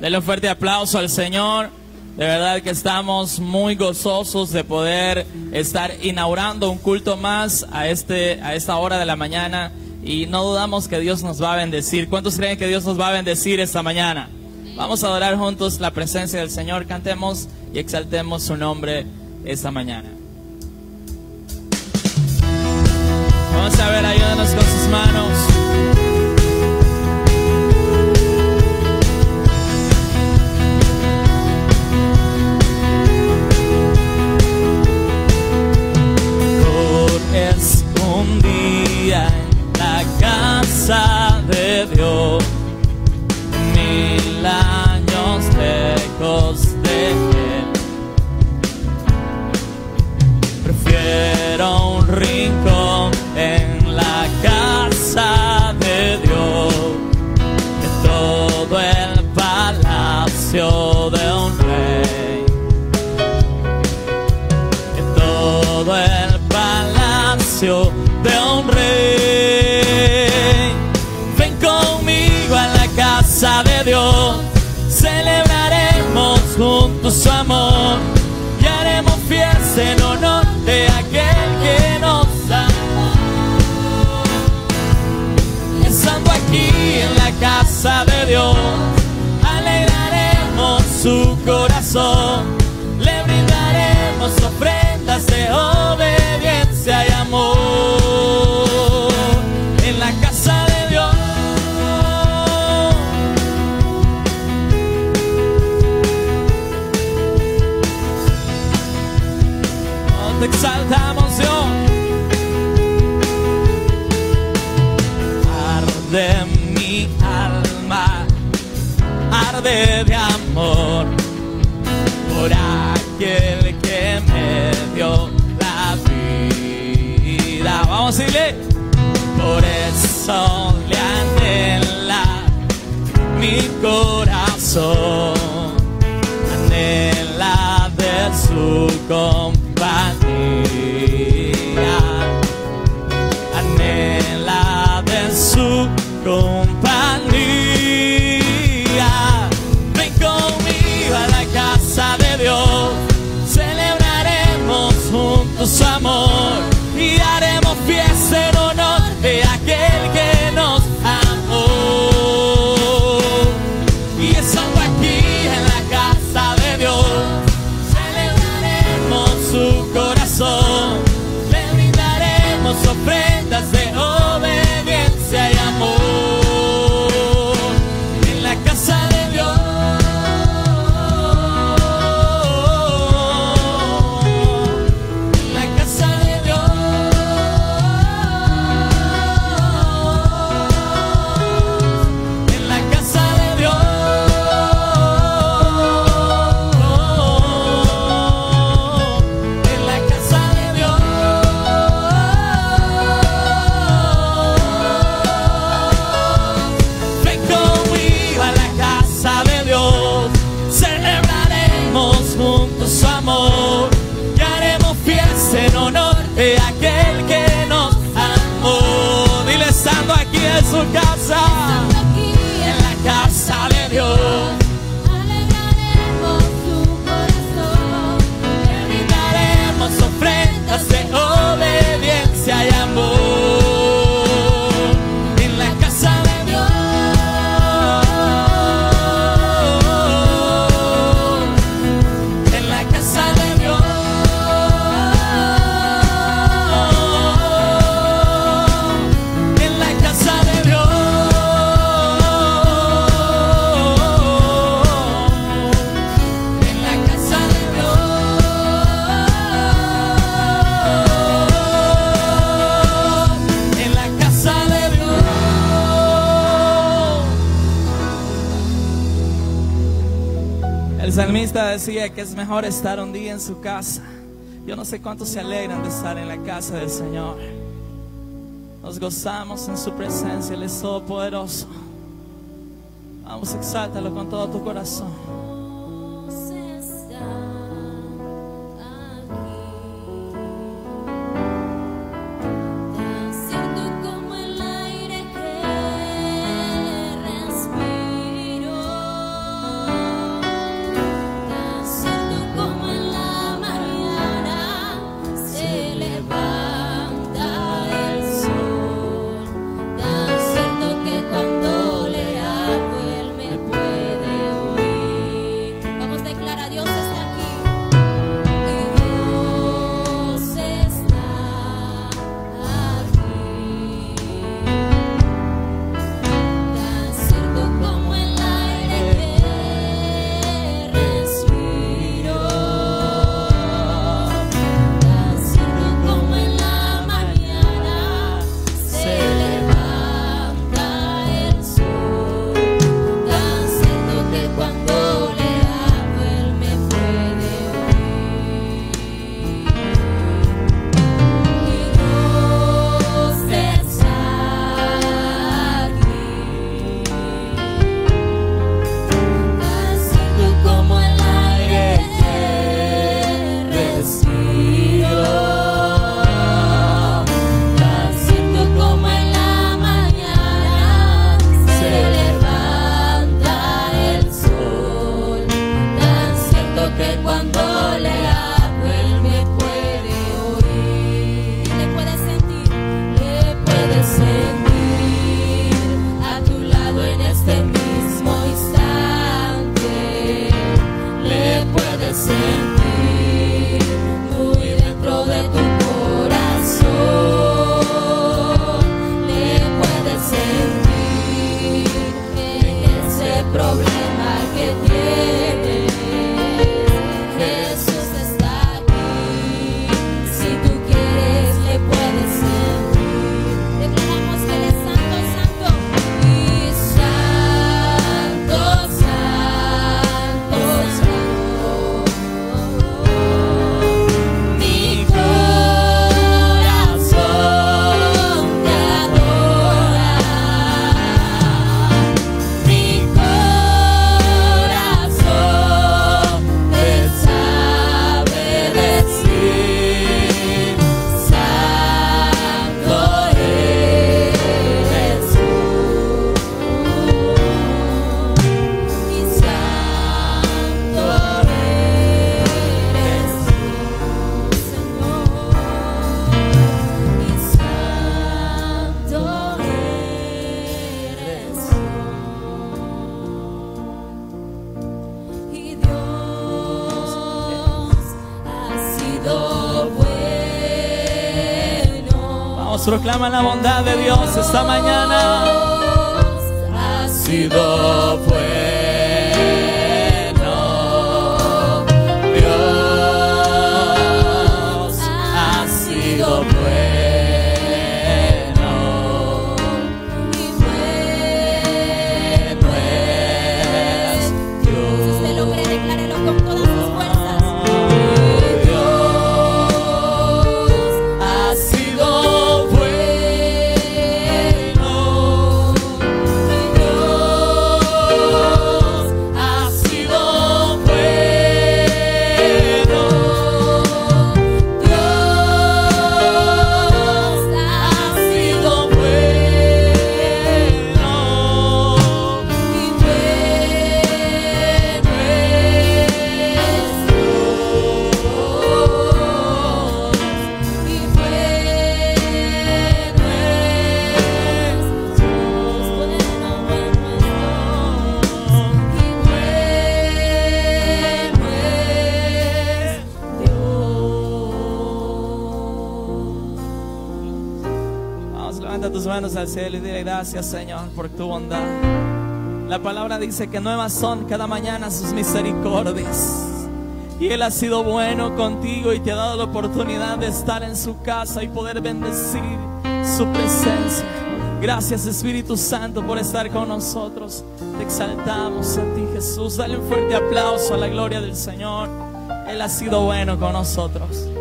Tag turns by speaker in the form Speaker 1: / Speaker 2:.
Speaker 1: Denle un fuerte aplauso al Señor. De verdad que estamos muy gozosos de poder estar inaugurando un culto más a, este, a esta hora de la mañana y no dudamos que Dios nos va a bendecir. ¿Cuántos creen que Dios nos va a bendecir esta mañana? Vamos a adorar juntos la presencia del Señor, cantemos y exaltemos su nombre esta mañana. Vamos a ver, ayúdanos con sus manos. De Dios, celebraremos juntos su amor. Y haremos fiesta en honor de aquel que nos amó. Estando aquí en la casa de Dios, te exaltamos, Dios. Arde mi alma, arde de amor por aquel que me dio la vida. Vamos a decirle, por eso le anhela mi corazón, anhela de su compañía honor de aquel que nos amó. Dile estando aquí en su casa, El salmista decía que es mejor estar un día en su casa. Yo no sé cuántos se alegran de estar en la casa del Señor. Nos gozamos en su presencia, Él es todopoderoso. Vamos, exáltalo con todo tu corazón. Vamos proclama la bondad de Dios esta mañana.
Speaker 2: Ha
Speaker 1: sido pues. Tus manos al cielo y dile gracias, Señor, por tu bondad. La palabra dice que nuevas son cada mañana sus misericordias. Y Él ha sido bueno contigo y te ha dado la oportunidad de estar en su casa y poder bendecir su presencia. Gracias Espíritu Santo por estar con nosotros. Te exaltamos a ti Jesús. Dale un fuerte aplauso a la gloria del Señor. Él ha sido bueno con nosotros.